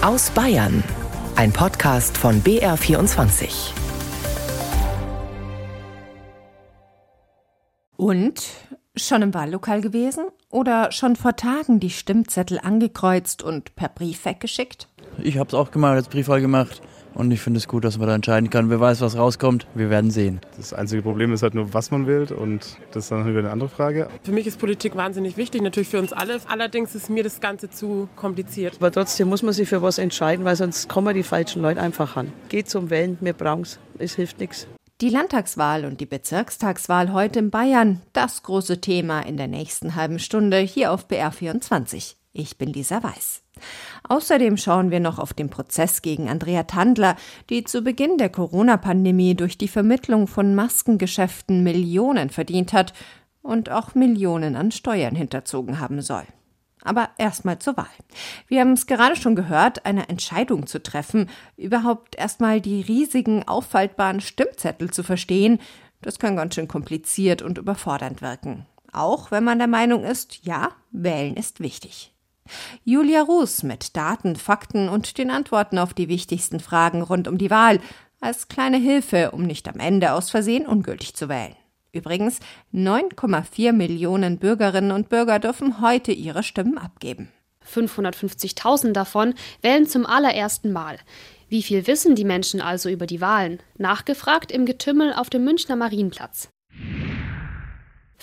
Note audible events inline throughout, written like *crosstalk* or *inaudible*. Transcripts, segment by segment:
Aus Bayern. Ein Podcast von BR24. Und schon im Wahllokal gewesen? Oder schon vor Tagen die Stimmzettel angekreuzt und per Brief weggeschickt? Ich habe es auch gemacht, als Briefwahl gemacht. Und ich finde es gut, dass man da entscheiden kann. Wer weiß, was rauskommt. Wir werden sehen. Das einzige Problem ist halt nur, was man wählt. Und das ist dann wieder eine andere Frage. Für mich ist Politik wahnsinnig wichtig, natürlich für uns alle. Allerdings ist mir das Ganze zu kompliziert. Aber trotzdem muss man sich für was entscheiden, weil sonst kommen die falschen Leute einfach an. Geht zum Wählen, wir brauchen es. Es hilft nichts. Die Landtagswahl und die Bezirkstagswahl heute in Bayern, das große Thema in der nächsten halben Stunde hier auf BR24. Ich bin Lisa Weiß. Außerdem schauen wir noch auf den Prozess gegen Andrea Tandler, die zu Beginn der Corona-Pandemie durch die Vermittlung von Maskengeschäften Millionen verdient hat und auch Millionen an Steuern hinterzogen haben soll. Aber erstmal zur Wahl. Wir haben es gerade schon gehört, eine Entscheidung zu treffen, überhaupt erstmal die riesigen auffaltbaren Stimmzettel zu verstehen, das kann ganz schön kompliziert und überfordernd wirken. Auch wenn man der Meinung ist, ja, wählen ist wichtig. Julia Ruß mit Daten, Fakten und den Antworten auf die wichtigsten Fragen rund um die Wahl als kleine Hilfe, um nicht am Ende aus Versehen ungültig zu wählen. Übrigens, 9,4 Millionen Bürgerinnen und Bürger dürfen heute ihre Stimmen abgeben. 550.000 davon wählen zum allerersten Mal. Wie viel wissen die Menschen also über die Wahlen? Nachgefragt im Getümmel auf dem Münchner Marienplatz.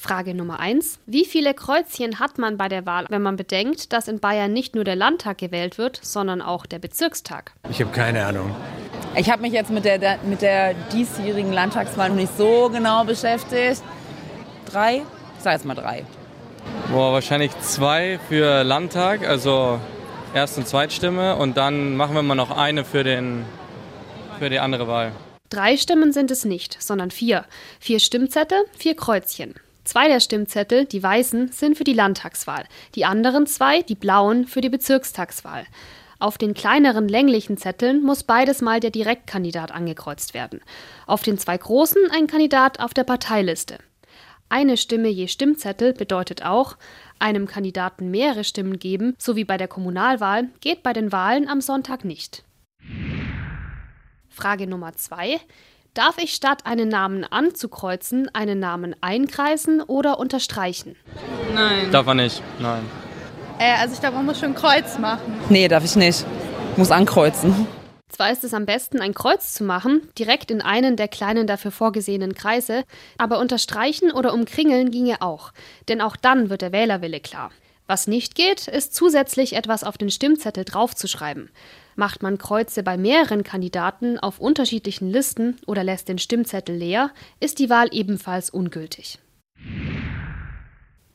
Frage Nummer 1. Wie viele Kreuzchen hat man bei der Wahl, wenn man bedenkt, dass in Bayern nicht nur der Landtag gewählt wird, sondern auch der Bezirkstag? Ich habe keine Ahnung. Ich habe mich jetzt mit der, mit der diesjährigen Landtagswahl noch nicht so genau beschäftigt. Drei? Ich sage jetzt mal drei. Boah, wahrscheinlich zwei für Landtag, also Erst- und Zweitstimme. Und dann machen wir mal noch eine für, den, für die andere Wahl. Drei Stimmen sind es nicht, sondern vier. Vier Stimmzettel, vier Kreuzchen. Zwei der Stimmzettel, die weißen, sind für die Landtagswahl, die anderen zwei, die blauen, für die Bezirkstagswahl. Auf den kleineren länglichen Zetteln muss beides mal der Direktkandidat angekreuzt werden. Auf den zwei großen ein Kandidat auf der Parteiliste. Eine Stimme je Stimmzettel bedeutet auch, einem Kandidaten mehrere Stimmen geben, so wie bei der Kommunalwahl, geht bei den Wahlen am Sonntag nicht. Frage Nummer zwei. Darf ich statt einen Namen anzukreuzen, einen Namen einkreisen oder unterstreichen? Nein. Darf man nicht, nein. Äh, also ich glaube, man muss schon ein Kreuz machen. Nee, darf ich nicht. Muss ankreuzen. Zwar ist es am besten, ein Kreuz zu machen, direkt in einen der kleinen dafür vorgesehenen Kreise, aber unterstreichen oder umkringeln ginge auch, denn auch dann wird der Wählerwille klar. Was nicht geht, ist zusätzlich etwas auf den Stimmzettel draufzuschreiben. Macht man Kreuze bei mehreren Kandidaten auf unterschiedlichen Listen oder lässt den Stimmzettel leer, ist die Wahl ebenfalls ungültig.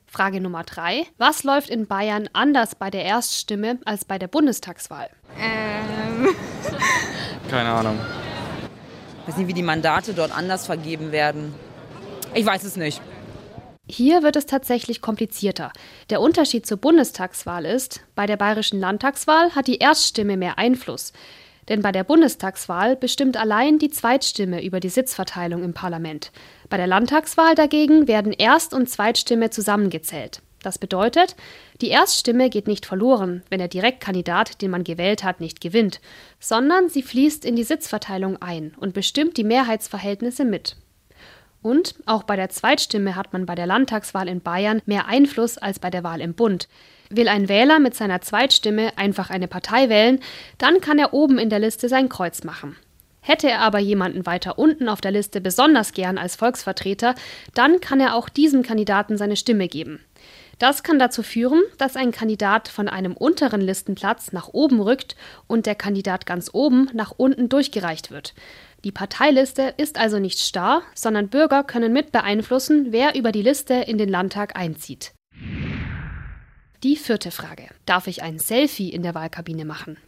Frage Nummer 3. Was läuft in Bayern anders bei der Erststimme als bei der Bundestagswahl? Ähm. *laughs* Keine Ahnung. Ich weiß nicht, wie die Mandate dort anders vergeben werden. Ich weiß es nicht. Hier wird es tatsächlich komplizierter. Der Unterschied zur Bundestagswahl ist, bei der bayerischen Landtagswahl hat die Erststimme mehr Einfluss. Denn bei der Bundestagswahl bestimmt allein die Zweitstimme über die Sitzverteilung im Parlament. Bei der Landtagswahl dagegen werden Erst- und Zweitstimme zusammengezählt. Das bedeutet, die Erststimme geht nicht verloren, wenn der Direktkandidat, den man gewählt hat, nicht gewinnt, sondern sie fließt in die Sitzverteilung ein und bestimmt die Mehrheitsverhältnisse mit. Und auch bei der Zweitstimme hat man bei der Landtagswahl in Bayern mehr Einfluss als bei der Wahl im Bund. Will ein Wähler mit seiner Zweitstimme einfach eine Partei wählen, dann kann er oben in der Liste sein Kreuz machen. Hätte er aber jemanden weiter unten auf der Liste besonders gern als Volksvertreter, dann kann er auch diesem Kandidaten seine Stimme geben. Das kann dazu führen, dass ein Kandidat von einem unteren Listenplatz nach oben rückt und der Kandidat ganz oben nach unten durchgereicht wird. Die Parteiliste ist also nicht starr, sondern Bürger können mit beeinflussen, wer über die Liste in den Landtag einzieht. Die vierte Frage. Darf ich ein Selfie in der Wahlkabine machen?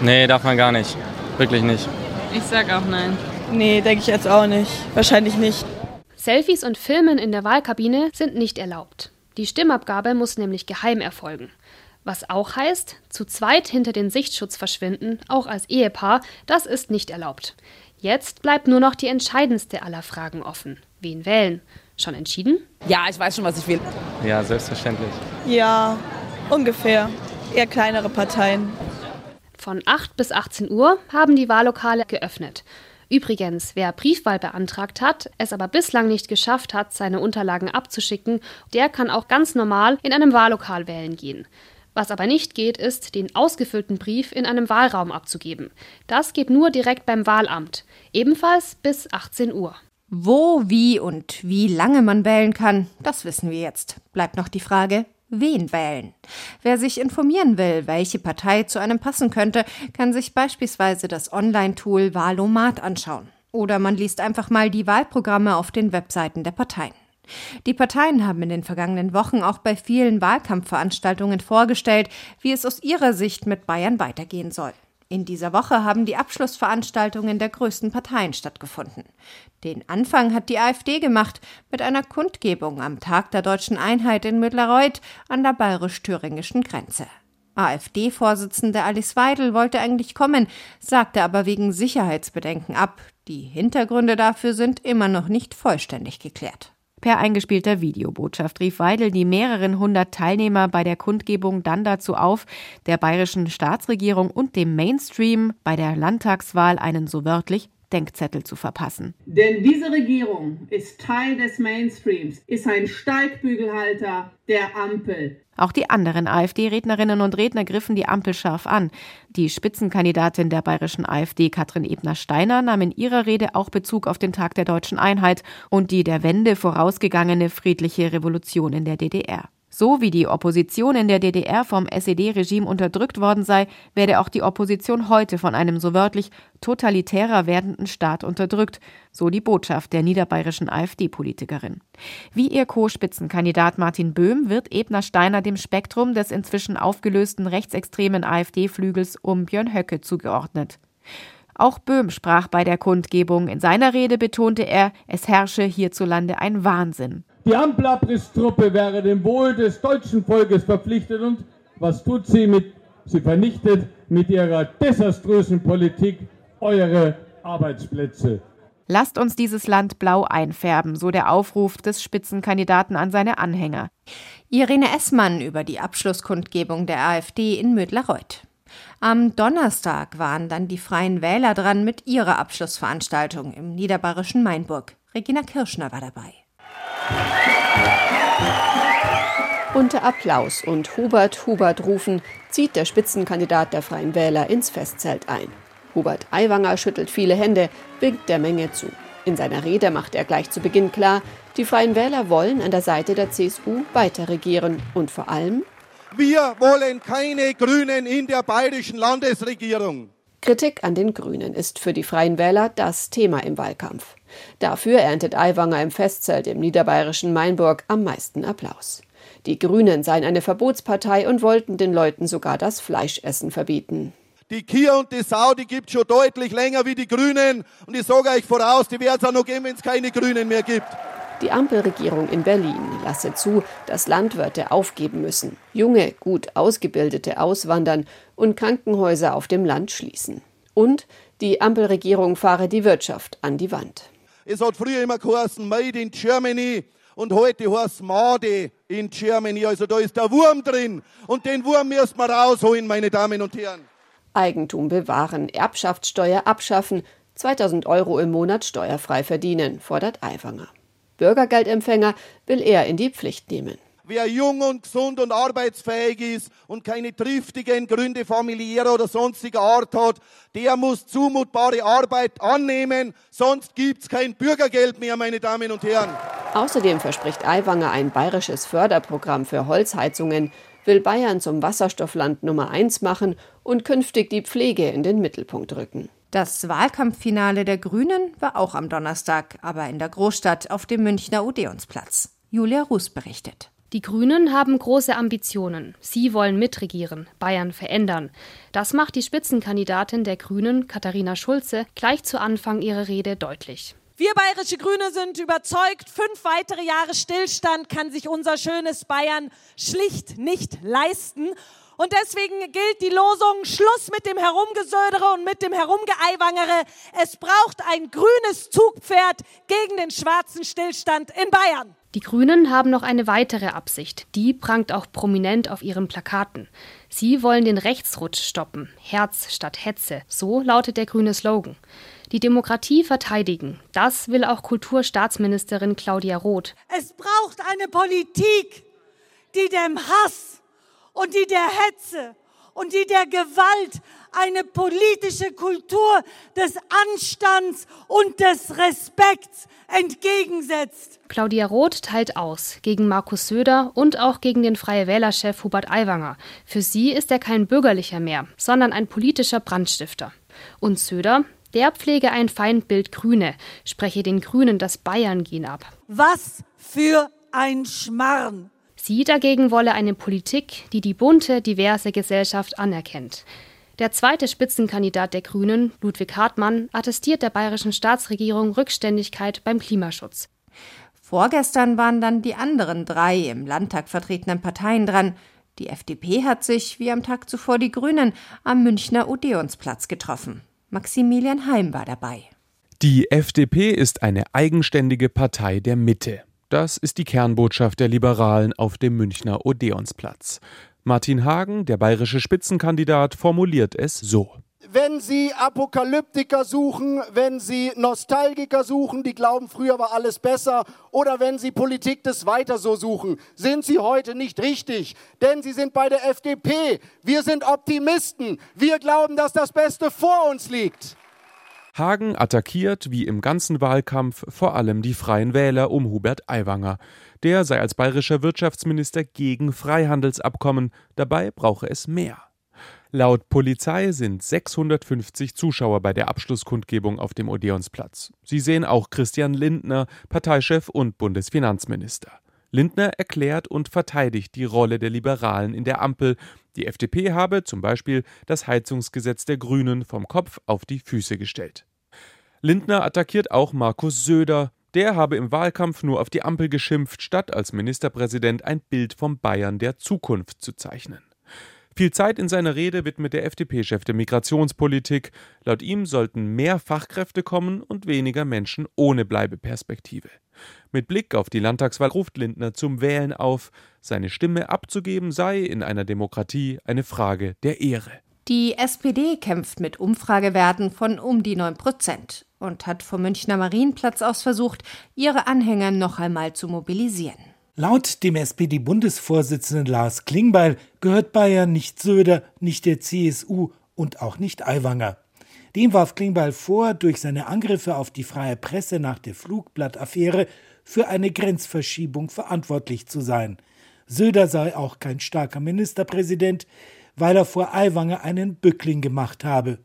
Nee, darf man gar nicht. Wirklich nicht. Ich sag auch nein. Nee, denke ich jetzt auch nicht. Wahrscheinlich nicht. Selfies und Filmen in der Wahlkabine sind nicht erlaubt. Die Stimmabgabe muss nämlich geheim erfolgen. Was auch heißt, zu zweit hinter den Sichtschutz verschwinden, auch als Ehepaar, das ist nicht erlaubt. Jetzt bleibt nur noch die entscheidendste aller Fragen offen. Wen wählen? Schon entschieden? Ja, ich weiß schon, was ich will. Ja, selbstverständlich. Ja, ungefähr. Eher kleinere Parteien. Von 8 bis 18 Uhr haben die Wahllokale geöffnet. Übrigens, wer Briefwahl beantragt hat, es aber bislang nicht geschafft hat, seine Unterlagen abzuschicken, der kann auch ganz normal in einem Wahllokal wählen gehen. Was aber nicht geht, ist, den ausgefüllten Brief in einem Wahlraum abzugeben. Das geht nur direkt beim Wahlamt, ebenfalls bis 18 Uhr. Wo, wie und wie lange man wählen kann, das wissen wir jetzt. Bleibt noch die Frage, wen wählen. Wer sich informieren will, welche Partei zu einem passen könnte, kann sich beispielsweise das Online-Tool Wahlomat anschauen. Oder man liest einfach mal die Wahlprogramme auf den Webseiten der Parteien. Die Parteien haben in den vergangenen Wochen auch bei vielen Wahlkampfveranstaltungen vorgestellt, wie es aus ihrer Sicht mit Bayern weitergehen soll. In dieser Woche haben die Abschlussveranstaltungen der größten Parteien stattgefunden. Den Anfang hat die AfD gemacht mit einer Kundgebung am Tag der deutschen Einheit in Mittlerreuth an der bayerisch-thüringischen Grenze. AfD-Vorsitzende Alice Weidel wollte eigentlich kommen, sagte aber wegen Sicherheitsbedenken ab. Die Hintergründe dafür sind immer noch nicht vollständig geklärt. Per eingespielter Videobotschaft rief Weidel die mehreren hundert Teilnehmer bei der Kundgebung dann dazu auf, der bayerischen Staatsregierung und dem Mainstream bei der Landtagswahl einen so wörtlich Denkzettel zu verpassen. Denn diese Regierung ist Teil des Mainstreams, ist ein Steigbügelhalter der Ampel. Auch die anderen AfD-Rednerinnen und Redner griffen die Ampel scharf an. Die Spitzenkandidatin der bayerischen AfD, Katrin Ebner-Steiner, nahm in ihrer Rede auch Bezug auf den Tag der deutschen Einheit und die der Wende vorausgegangene friedliche Revolution in der DDR. So wie die Opposition in der DDR vom SED-Regime unterdrückt worden sei, werde auch die Opposition heute von einem so wörtlich totalitärer werdenden Staat unterdrückt, so die Botschaft der niederbayerischen AfD-Politikerin. Wie ihr Co-Spitzenkandidat Martin Böhm wird Ebner Steiner dem Spektrum des inzwischen aufgelösten rechtsextremen AfD-Flügels um Björn Höcke zugeordnet. Auch Böhm sprach bei der Kundgebung. In seiner Rede betonte er, es herrsche hierzulande ein Wahnsinn. Die Ampelabristruppe wäre dem Wohl des deutschen Volkes verpflichtet und was tut sie mit? Sie vernichtet mit ihrer desaströsen Politik eure Arbeitsplätze. Lasst uns dieses Land blau einfärben, so der Aufruf des Spitzenkandidaten an seine Anhänger. Irene Essmann über die Abschlusskundgebung der AfD in Mödlareuth. Am Donnerstag waren dann die Freien Wähler dran mit ihrer Abschlussveranstaltung im niederbayerischen Mainburg. Regina Kirschner war dabei. Unter Applaus und Hubert, Hubert rufen, zieht der Spitzenkandidat der Freien Wähler ins Festzelt ein. Hubert Aiwanger schüttelt viele Hände, winkt der Menge zu. In seiner Rede macht er gleich zu Beginn klar, die Freien Wähler wollen an der Seite der CSU weiter regieren und vor allem wir wollen keine Grünen in der bayerischen Landesregierung. Kritik an den Grünen ist für die Freien Wähler das Thema im Wahlkampf. Dafür erntet Aiwanger im Festzelt im niederbayerischen Mainburg am meisten Applaus. Die Grünen seien eine Verbotspartei und wollten den Leuten sogar das Fleischessen verbieten. Die Kia und die Sau, die gibt schon deutlich länger wie die Grünen. Und ich sage euch voraus, die werden es auch noch geben, wenn es keine Grünen mehr gibt. Die Ampelregierung in Berlin lasse zu, dass Landwirte aufgeben müssen, junge, gut ausgebildete auswandern und Krankenhäuser auf dem Land schließen. Und die Ampelregierung fahre die Wirtschaft an die Wand. Es hat früher immer geheißen Made in Germany und heute heißt Made in Germany. Also da ist der Wurm drin und den Wurm müssen wir rausholen, meine Damen und Herren. Eigentum bewahren, Erbschaftssteuer abschaffen, 2000 Euro im Monat steuerfrei verdienen, fordert Aiwanger. Bürgergeldempfänger will er in die Pflicht nehmen. Wer jung und gesund und arbeitsfähig ist und keine triftigen Gründe familiärer oder sonstiger Art hat, der muss zumutbare Arbeit annehmen, sonst gibt's kein Bürgergeld mehr, meine Damen und Herren. Außerdem verspricht Aiwanger ein bayerisches Förderprogramm für Holzheizungen, will Bayern zum Wasserstoffland Nummer eins machen und künftig die Pflege in den Mittelpunkt rücken. Das Wahlkampffinale der Grünen war auch am Donnerstag, aber in der Großstadt auf dem Münchner Odeonsplatz. Julia Ruß berichtet. Die Grünen haben große Ambitionen. Sie wollen mitregieren, Bayern verändern. Das macht die Spitzenkandidatin der Grünen, Katharina Schulze, gleich zu Anfang ihrer Rede deutlich. Wir bayerische Grüne sind überzeugt, fünf weitere Jahre Stillstand kann sich unser schönes Bayern schlicht nicht leisten. Und deswegen gilt die Losung Schluss mit dem Herumgesödere und mit dem Herumgeeiwangere. Es braucht ein grünes Zugpferd gegen den schwarzen Stillstand in Bayern. Die Grünen haben noch eine weitere Absicht. Die prangt auch prominent auf ihren Plakaten. Sie wollen den Rechtsrutsch stoppen. Herz statt Hetze. So lautet der grüne Slogan. Die Demokratie verteidigen. Das will auch Kulturstaatsministerin Claudia Roth. Es braucht eine Politik, die dem Hass und die der Hetze und die der Gewalt eine politische Kultur des Anstands und des Respekts entgegensetzt. Claudia Roth teilt aus gegen Markus Söder und auch gegen den Freie Wählerchef Hubert Aiwanger. Für sie ist er kein bürgerlicher mehr, sondern ein politischer Brandstifter. Und Söder, der pflege ein Feindbild Grüne, spreche den Grünen das Bayern-Gen ab. Was für ein Schmarrn! Sie dagegen wolle eine Politik, die die bunte, diverse Gesellschaft anerkennt. Der zweite Spitzenkandidat der Grünen, Ludwig Hartmann, attestiert der bayerischen Staatsregierung Rückständigkeit beim Klimaschutz. Vorgestern waren dann die anderen drei im Landtag vertretenen Parteien dran. Die FDP hat sich, wie am Tag zuvor die Grünen, am Münchner Odeonsplatz getroffen. Maximilian Heim war dabei. Die FDP ist eine eigenständige Partei der Mitte. Das ist die Kernbotschaft der Liberalen auf dem Münchner Odeonsplatz. Martin Hagen, der bayerische Spitzenkandidat, formuliert es so. Wenn Sie Apokalyptiker suchen, wenn Sie Nostalgiker suchen, die glauben, früher war alles besser, oder wenn Sie Politik des Weiter so suchen, sind Sie heute nicht richtig. Denn Sie sind bei der FDP. Wir sind Optimisten. Wir glauben, dass das Beste vor uns liegt. Hagen attackiert, wie im ganzen Wahlkampf, vor allem die Freien Wähler um Hubert Aiwanger. Der sei als bayerischer Wirtschaftsminister gegen Freihandelsabkommen, dabei brauche es mehr. Laut Polizei sind 650 Zuschauer bei der Abschlusskundgebung auf dem Odeonsplatz. Sie sehen auch Christian Lindner, Parteichef und Bundesfinanzminister. Lindner erklärt und verteidigt die Rolle der Liberalen in der Ampel. Die FDP habe zum Beispiel das Heizungsgesetz der Grünen vom Kopf auf die Füße gestellt. Lindner attackiert auch Markus Söder. Der habe im Wahlkampf nur auf die Ampel geschimpft, statt als Ministerpräsident ein Bild vom Bayern der Zukunft zu zeichnen. Viel Zeit in seiner Rede widmet der FDP-Chef der Migrationspolitik. Laut ihm sollten mehr Fachkräfte kommen und weniger Menschen ohne Bleibeperspektive. Mit Blick auf die Landtagswahl ruft Lindner zum Wählen auf. Seine Stimme abzugeben sei in einer Demokratie eine Frage der Ehre. Die SPD kämpft mit Umfragewerten von um die 9 Prozent und hat vom Münchner Marienplatz aus versucht, ihre Anhänger noch einmal zu mobilisieren. Laut dem SPD-Bundesvorsitzenden Lars Klingbeil gehört Bayern nicht Söder, nicht der CSU und auch nicht Aiwanger. Dem warf Klingbeil vor, durch seine Angriffe auf die freie Presse nach der Flugblattaffäre für eine Grenzverschiebung verantwortlich zu sein. Söder sei auch kein starker Ministerpräsident, weil er vor Aiwanger einen Bückling gemacht habe.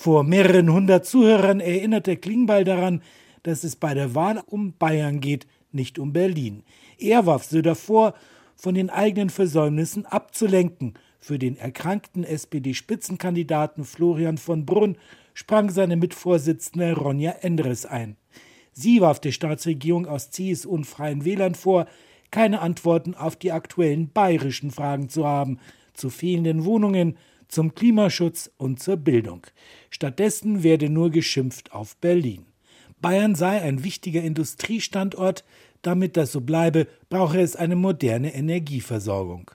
Vor mehreren hundert Zuhörern erinnerte Klingbeil daran, dass es bei der Wahl um Bayern geht, nicht um Berlin. Er warf Söder vor, von den eigenen Versäumnissen abzulenken. Für den erkrankten SPD-Spitzenkandidaten Florian von Brunn sprang seine Mitvorsitzende Ronja Endres ein. Sie warf der Staatsregierung aus CSU und Freien Wählern vor, keine Antworten auf die aktuellen bayerischen Fragen zu haben, zu fehlenden Wohnungen, zum Klimaschutz und zur Bildung. Stattdessen werde nur geschimpft auf Berlin. Bayern sei ein wichtiger Industriestandort, damit das so bleibe, brauche es eine moderne Energieversorgung.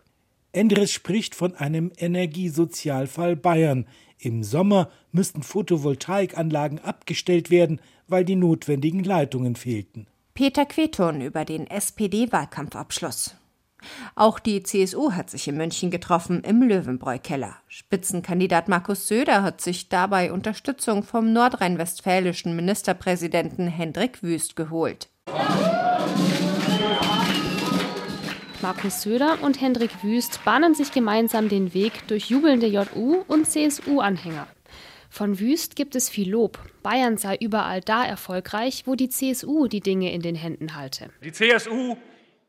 Endres spricht von einem Energiesozialfall Bayern. Im Sommer müssten Photovoltaikanlagen abgestellt werden, weil die notwendigen Leitungen fehlten. Peter Queton über den SPD-Wahlkampfabschluss. Auch die CSU hat sich in München getroffen im Löwenbräu-Keller. Spitzenkandidat Markus Söder hat sich dabei Unterstützung vom nordrhein-westfälischen Ministerpräsidenten Hendrik Wüst geholt. Markus Söder und Hendrik Wüst bahnen sich gemeinsam den Weg durch jubelnde JU- und CSU-Anhänger. Von Wüst gibt es viel Lob. Bayern sei überall da erfolgreich, wo die CSU die Dinge in den Händen halte. Die CSU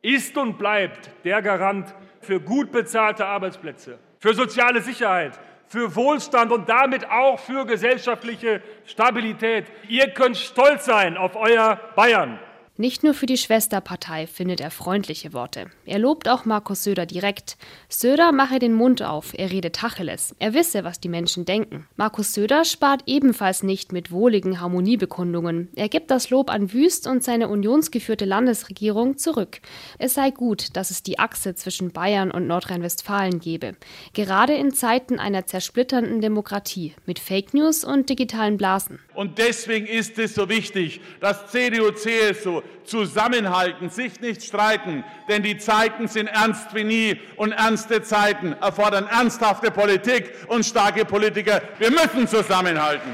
ist und bleibt der Garant für gut bezahlte Arbeitsplätze, für soziale Sicherheit, für Wohlstand und damit auch für gesellschaftliche Stabilität. Ihr könnt stolz sein auf euer Bayern. Nicht nur für die Schwesterpartei findet er freundliche Worte. Er lobt auch Markus Söder direkt. Söder mache den Mund auf, er rede Tacheles. Er wisse, was die Menschen denken. Markus Söder spart ebenfalls nicht mit wohligen Harmoniebekundungen. Er gibt das Lob an Wüst und seine unionsgeführte Landesregierung zurück. Es sei gut, dass es die Achse zwischen Bayern und Nordrhein-Westfalen gebe. Gerade in Zeiten einer zersplitternden Demokratie mit Fake News und digitalen Blasen. Und deswegen ist es so wichtig, dass CDU, CSU zusammenhalten, sich nicht streiten, denn die Zeiten sind ernst wie nie und ernste Zeiten erfordern ernsthafte Politik und starke Politiker. Wir müssen zusammenhalten.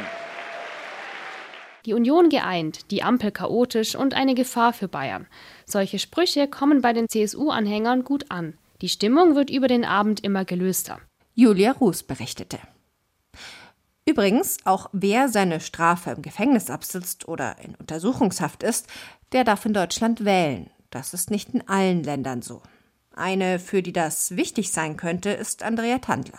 Die Union geeint, die Ampel chaotisch und eine Gefahr für Bayern. Solche Sprüche kommen bei den CSU-Anhängern gut an. Die Stimmung wird über den Abend immer gelöster. Julia Ruß berichtete. Übrigens, auch wer seine Strafe im Gefängnis absitzt oder in Untersuchungshaft ist, der darf in Deutschland wählen. Das ist nicht in allen Ländern so. Eine, für die das wichtig sein könnte, ist Andrea Tandler.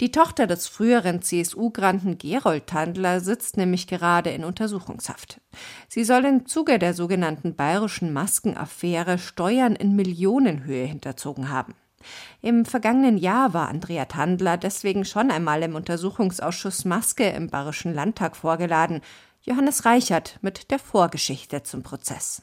Die Tochter des früheren CSU-Granten Gerold Tandler sitzt nämlich gerade in Untersuchungshaft. Sie soll im Zuge der sogenannten bayerischen Maskenaffäre Steuern in Millionenhöhe hinterzogen haben. Im vergangenen Jahr war Andrea Tandler deswegen schon einmal im Untersuchungsausschuss Maske im Bayerischen Landtag vorgeladen. Johannes Reichert mit der Vorgeschichte zum Prozess.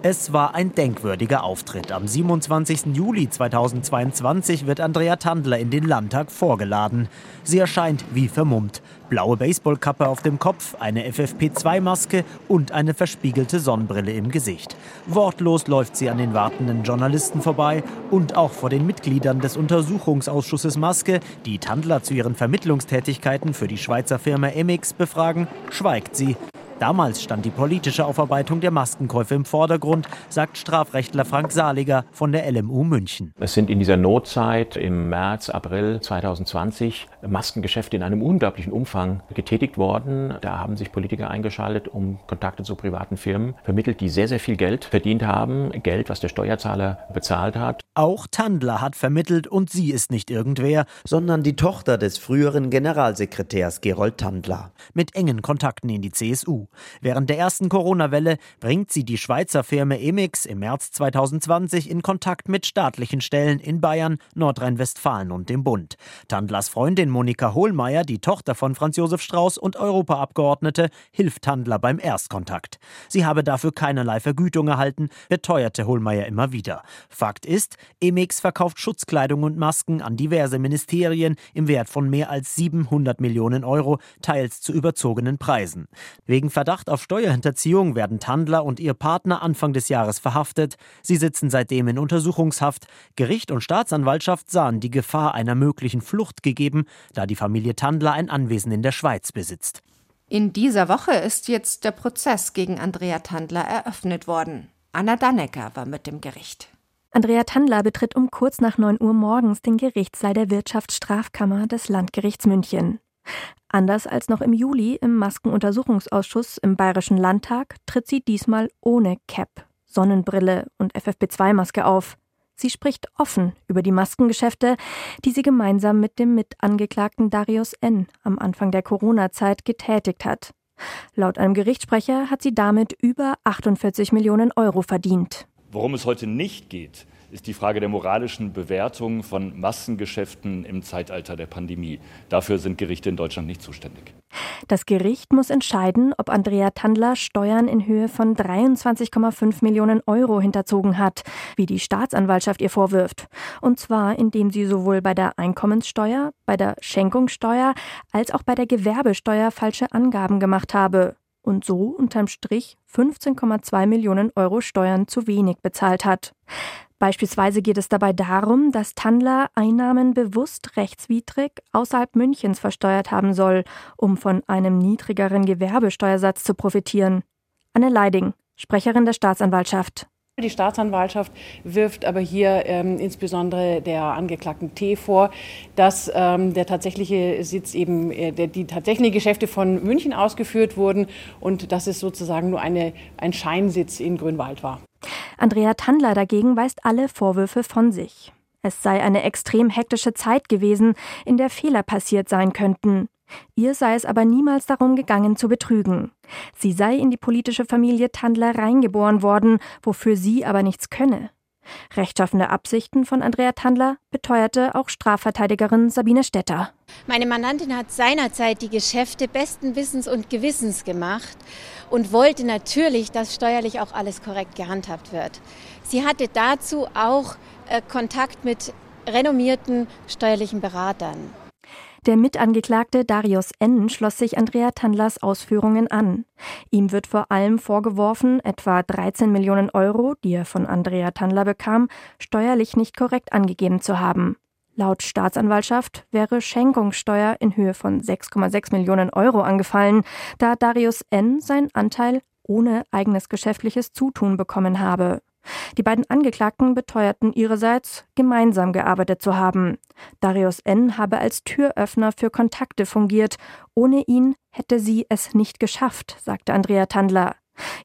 Es war ein denkwürdiger Auftritt. Am 27. Juli 2022 wird Andrea Tandler in den Landtag vorgeladen. Sie erscheint wie vermummt. Blaue Baseballkappe auf dem Kopf, eine FFP2-Maske und eine verspiegelte Sonnenbrille im Gesicht. Wortlos läuft sie an den wartenden Journalisten vorbei und auch vor den Mitgliedern des Untersuchungsausschusses Maske, die Tandler zu ihren Vermittlungstätigkeiten für die Schweizer Firma Emix befragen, schweigt sie. Damals stand die politische Aufarbeitung der Maskenkäufe im Vordergrund, sagt Strafrechtler Frank Saliger von der LMU München. Es sind in dieser Notzeit im März, April 2020 Maskengeschäfte in einem unglaublichen Umfang getätigt worden. Da haben sich Politiker eingeschaltet, um Kontakte zu privaten Firmen vermittelt, die sehr, sehr viel Geld verdient haben. Geld, was der Steuerzahler bezahlt hat. Auch Tandler hat vermittelt und sie ist nicht irgendwer, sondern die Tochter des früheren Generalsekretärs Gerold Tandler. Mit engen Kontakten in die CSU. Während der ersten Corona-Welle bringt sie die Schweizer Firma Emix im März 2020 in Kontakt mit staatlichen Stellen in Bayern, Nordrhein-Westfalen und dem Bund. Tandlers Freundin Monika Hohlmeier, die Tochter von Franz Josef Strauß und Europaabgeordnete, hilft Tandler beim Erstkontakt. Sie habe dafür keinerlei Vergütung erhalten, beteuerte Hohlmeier immer wieder. Fakt ist, Emix verkauft Schutzkleidung und Masken an diverse Ministerien im Wert von mehr als 700 Millionen Euro, teils zu überzogenen Preisen. Wegen Verdacht auf Steuerhinterziehung werden Tandler und ihr Partner Anfang des Jahres verhaftet. Sie sitzen seitdem in Untersuchungshaft. Gericht und Staatsanwaltschaft sahen die Gefahr einer möglichen Flucht gegeben, da die Familie Tandler ein Anwesen in der Schweiz besitzt. In dieser Woche ist jetzt der Prozess gegen Andrea Tandler eröffnet worden. Anna Dannecker war mit dem Gericht. Andrea Tandler betritt um kurz nach 9 Uhr morgens den Gerichtssaal der Wirtschaftsstrafkammer des Landgerichts München. Anders als noch im Juli im Maskenuntersuchungsausschuss im Bayerischen Landtag tritt sie diesmal ohne Cap, Sonnenbrille und FFP2-Maske auf. Sie spricht offen über die Maskengeschäfte, die sie gemeinsam mit dem Mitangeklagten Darius N. am Anfang der Corona-Zeit getätigt hat. Laut einem Gerichtssprecher hat sie damit über 48 Millionen Euro verdient. Worum es heute nicht geht, ist die Frage der moralischen Bewertung von Massengeschäften im Zeitalter der Pandemie. Dafür sind Gerichte in Deutschland nicht zuständig. Das Gericht muss entscheiden, ob Andrea Tandler Steuern in Höhe von 23,5 Millionen Euro hinterzogen hat, wie die Staatsanwaltschaft ihr vorwirft. Und zwar, indem sie sowohl bei der Einkommenssteuer, bei der Schenkungssteuer als auch bei der Gewerbesteuer falsche Angaben gemacht habe und so unterm Strich 15,2 Millionen Euro Steuern zu wenig bezahlt hat. Beispielsweise geht es dabei darum, dass Tandler Einnahmen bewusst rechtswidrig außerhalb Münchens versteuert haben soll, um von einem niedrigeren Gewerbesteuersatz zu profitieren. Anne Leiding, Sprecherin der Staatsanwaltschaft. Die Staatsanwaltschaft wirft aber hier ähm, insbesondere der Angeklagten T vor, dass ähm, der tatsächliche Sitz eben, äh, der, die tatsächlichen Geschäfte von München ausgeführt wurden und dass es sozusagen nur eine, ein Scheinsitz in Grünwald war. Andrea Tandler dagegen weist alle Vorwürfe von sich. Es sei eine extrem hektische Zeit gewesen, in der Fehler passiert sein könnten. Ihr sei es aber niemals darum gegangen zu betrügen. Sie sei in die politische Familie Tandler reingeboren worden, wofür sie aber nichts könne. Rechtschaffende Absichten von Andrea Tandler beteuerte auch Strafverteidigerin Sabine Stetter. Meine Mandantin hat seinerzeit die Geschäfte besten Wissens und Gewissens gemacht und wollte natürlich, dass steuerlich auch alles korrekt gehandhabt wird. Sie hatte dazu auch äh, Kontakt mit renommierten steuerlichen Beratern. Der Mitangeklagte Darius N. schloss sich Andrea Tandlers Ausführungen an. Ihm wird vor allem vorgeworfen, etwa 13 Millionen Euro, die er von Andrea Tandler bekam, steuerlich nicht korrekt angegeben zu haben. Laut Staatsanwaltschaft wäre Schenkungssteuer in Höhe von 6,6 Millionen Euro angefallen, da Darius N. seinen Anteil ohne eigenes geschäftliches Zutun bekommen habe. Die beiden Angeklagten beteuerten ihrerseits, gemeinsam gearbeitet zu haben. Darius N. habe als Türöffner für Kontakte fungiert. Ohne ihn hätte sie es nicht geschafft, sagte Andrea Tandler.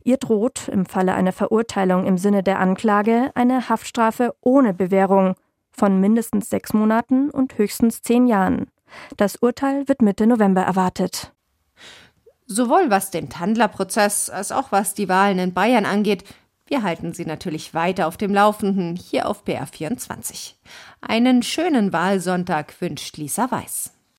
Ihr droht im Falle einer Verurteilung im Sinne der Anklage eine Haftstrafe ohne Bewährung von mindestens sechs Monaten und höchstens zehn Jahren. Das Urteil wird Mitte November erwartet. Sowohl was den Tandler-Prozess als auch was die Wahlen in Bayern angeht, wir halten Sie natürlich weiter auf dem Laufenden hier auf BR24. Einen schönen Wahlsonntag wünscht Lisa Weiß.